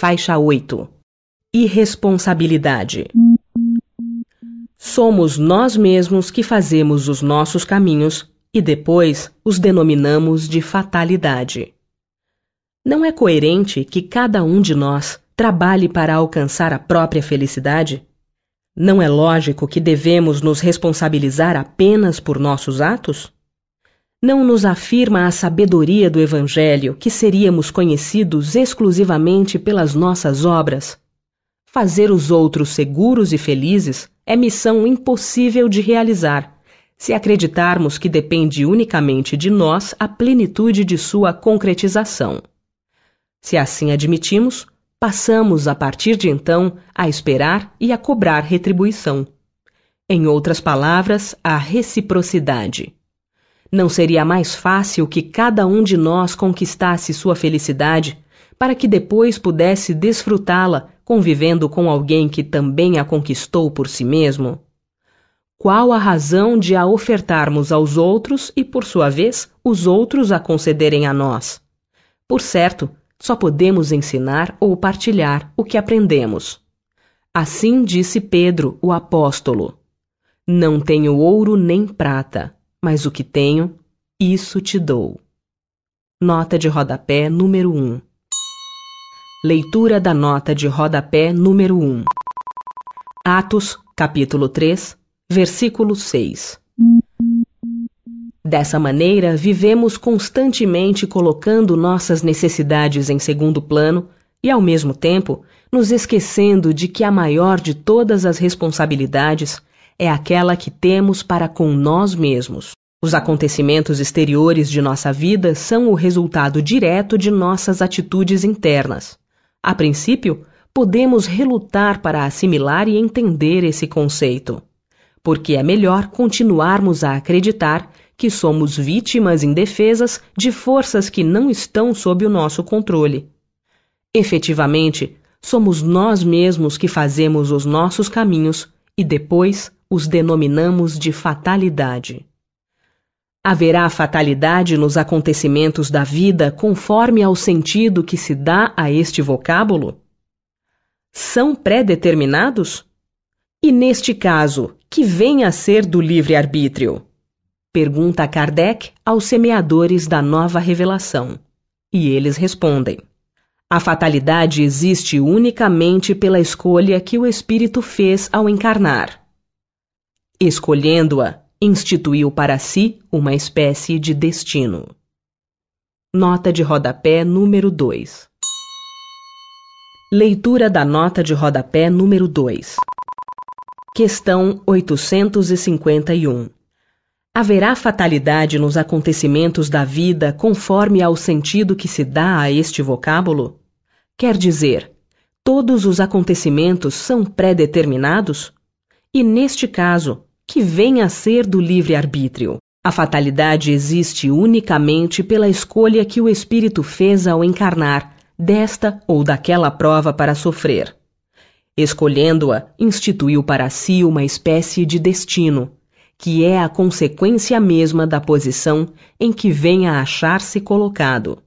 Faixa 8 Irresponsabilidade Somos nós mesmos que fazemos os nossos caminhos e depois os denominamos de fatalidade. Não é coerente que cada um de nós trabalhe para alcançar a própria felicidade? Não é lógico que devemos nos responsabilizar apenas por nossos atos? Não nos afirma a sabedoria do Evangelho que seríamos conhecidos exclusivamente pelas nossas obras? Fazer os outros seguros e felizes é missão impossível de realizar, se acreditarmos que depende unicamente de nós a plenitude de sua concretização. Se assim admitimos, passamos a partir de então a esperar e a cobrar retribuição. Em outras palavras, a reciprocidade. Não seria mais fácil que cada um de nós conquistasse sua felicidade para que depois pudesse desfrutá-la convivendo com alguém que também a conquistou por si mesmo? Qual a razão de a ofertarmos aos outros e, por sua vez, os outros a concederem a nós? Por certo, só podemos ensinar ou partilhar o que aprendemos. Assim disse Pedro, o apóstolo: Não tenho ouro nem prata, mas o que tenho, isso te dou. Nota de rodapé número 1. Leitura da nota de rodapé número 1. Atos, capítulo 3, versículo 6. Dessa maneira, vivemos constantemente colocando nossas necessidades em segundo plano e, ao mesmo tempo, nos esquecendo de que a maior de todas as responsabilidades é aquela que temos para com nós mesmos. Os acontecimentos exteriores de nossa vida são o resultado direto de nossas atitudes internas. A princípio, podemos relutar para assimilar e entender esse conceito, porque é melhor continuarmos a acreditar que somos vítimas indefesas de forças que não estão sob o nosso controle. Efetivamente, somos nós mesmos que fazemos os nossos caminhos e depois os denominamos de fatalidade. Haverá fatalidade nos acontecimentos da vida conforme ao sentido que se dá a este vocábulo? São pré-determinados? E neste caso, que vem a ser do livre-arbítrio? Pergunta Kardec aos semeadores da nova revelação. E eles respondem: A fatalidade existe unicamente pela escolha que o espírito fez ao encarnar. Escolhendo-a, instituiu para si uma espécie de destino. Nota de rodapé número 2. Leitura da nota de rodapé número 2. Questão 851. Haverá fatalidade nos acontecimentos da vida conforme ao sentido que se dá a este vocábulo? Quer dizer, todos os acontecimentos são pré-determinados? E neste caso, que vem a ser do livre-arbítrio? A fatalidade existe unicamente pela escolha que o espírito fez ao encarnar desta ou daquela prova para sofrer. Escolhendo-a, instituiu para si uma espécie de destino que é a consequência mesma da posição em que vem a achar-se colocado.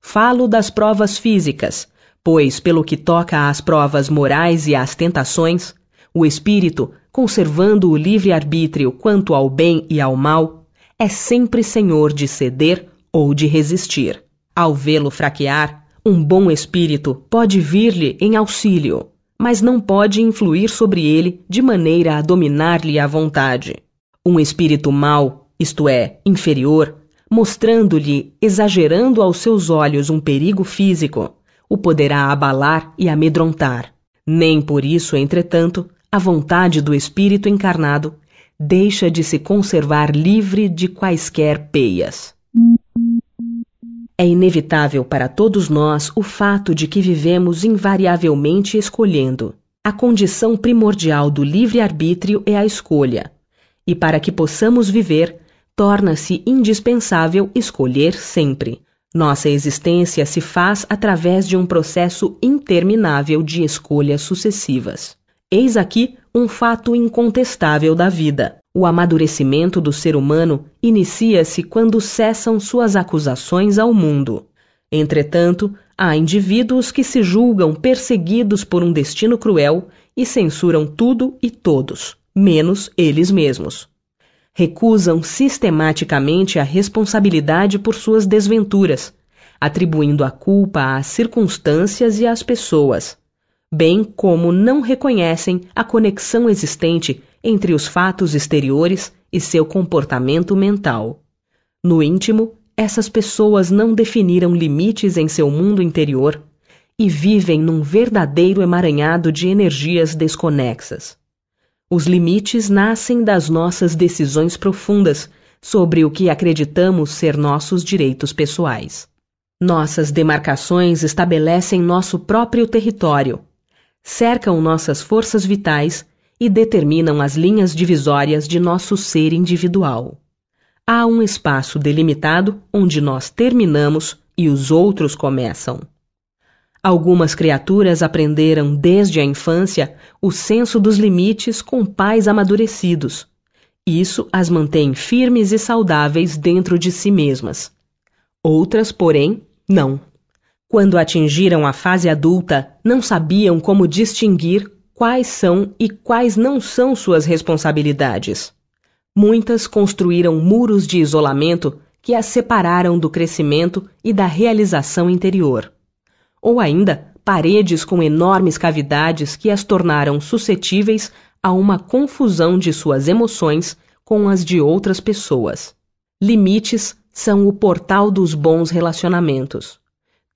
Falo das provas físicas, pois, pelo que toca às provas morais e às tentações, o espírito, conservando o livre-arbítrio quanto ao bem e ao mal, é sempre senhor de ceder ou de resistir. Ao vê-lo fraquear, um bom espírito pode vir-lhe em auxílio, mas não pode influir sobre ele de maneira a dominar-lhe a vontade. Um espírito mau, isto é, inferior, mostrando-lhe, exagerando aos seus olhos um perigo físico, o poderá abalar e amedrontar. Nem por isso, entretanto, a vontade do espírito encarnado deixa de se conservar livre de quaisquer peias. É inevitável para todos nós o fato de que vivemos invariavelmente escolhendo. A condição primordial do livre-arbítrio é a escolha, e para que possamos viver, torna-se indispensável escolher sempre. Nossa existência se faz através de um processo interminável de escolhas sucessivas. Eis aqui um fato incontestável da vida. O amadurecimento do ser humano inicia-se quando cessam suas acusações ao mundo. Entretanto, há indivíduos que se julgam perseguidos por um destino cruel e censuram tudo e todos, menos eles mesmos. Recusam sistematicamente a responsabilidade por suas desventuras, atribuindo a culpa às circunstâncias e às pessoas, bem como não reconhecem a conexão existente entre os fatos exteriores e seu comportamento mental. No íntimo, essas pessoas não definiram limites em seu mundo interior e vivem num verdadeiro emaranhado de energias desconexas. Os limites nascem das nossas decisões profundas sobre o que acreditamos ser nossos direitos pessoais. Nossas demarcações estabelecem nosso próprio território, cercam nossas forças vitais e determinam as linhas divisórias de nosso ser individual. Há um espaço delimitado onde nós terminamos e os outros começam. Algumas criaturas aprenderam desde a infância o senso dos limites com pais amadurecidos. Isso as mantém firmes e saudáveis dentro de si mesmas. Outras, porém, não. Quando atingiram a fase adulta, não sabiam como distinguir quais são e quais não são suas responsabilidades. Muitas construíram muros de isolamento que as separaram do crescimento e da realização interior ou ainda paredes com enormes cavidades que as tornaram suscetíveis a uma confusão de suas emoções com as de outras pessoas. Limites são o portal dos bons relacionamentos.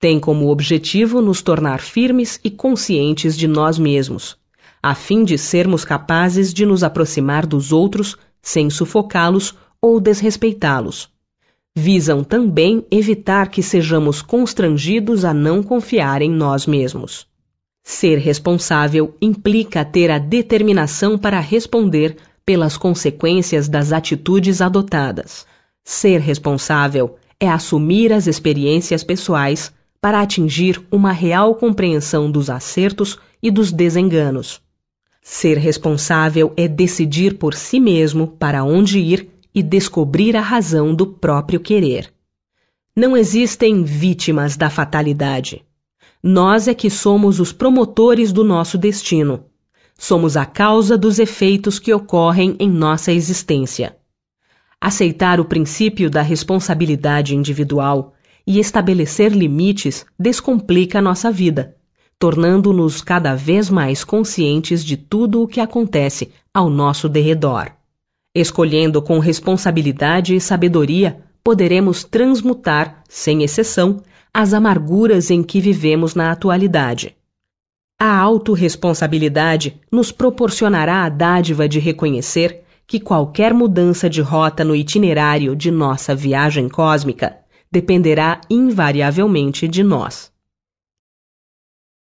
Tem como objetivo nos tornar firmes e conscientes de nós mesmos, a fim de sermos capazes de nos aproximar dos outros sem sufocá-los ou desrespeitá-los visam também evitar que sejamos constrangidos a não confiar em nós mesmos. Ser responsável implica ter a determinação para responder pelas consequências das atitudes adotadas. Ser responsável é assumir as experiências pessoais para atingir uma real compreensão dos acertos e dos desenganos. Ser responsável é decidir por si mesmo para onde ir e descobrir a razão do próprio querer. Não existem vítimas da fatalidade. Nós é que somos os promotores do nosso destino. Somos a causa dos efeitos que ocorrem em nossa existência. Aceitar o princípio da responsabilidade individual e estabelecer limites descomplica nossa vida, tornando-nos cada vez mais conscientes de tudo o que acontece ao nosso derredor. Escolhendo com responsabilidade e sabedoria, poderemos transmutar, sem exceção, as amarguras em que vivemos na atualidade. A autorresponsabilidade nos proporcionará a dádiva de reconhecer que qualquer mudança de rota no itinerário de nossa viagem cósmica dependerá invariavelmente de nós.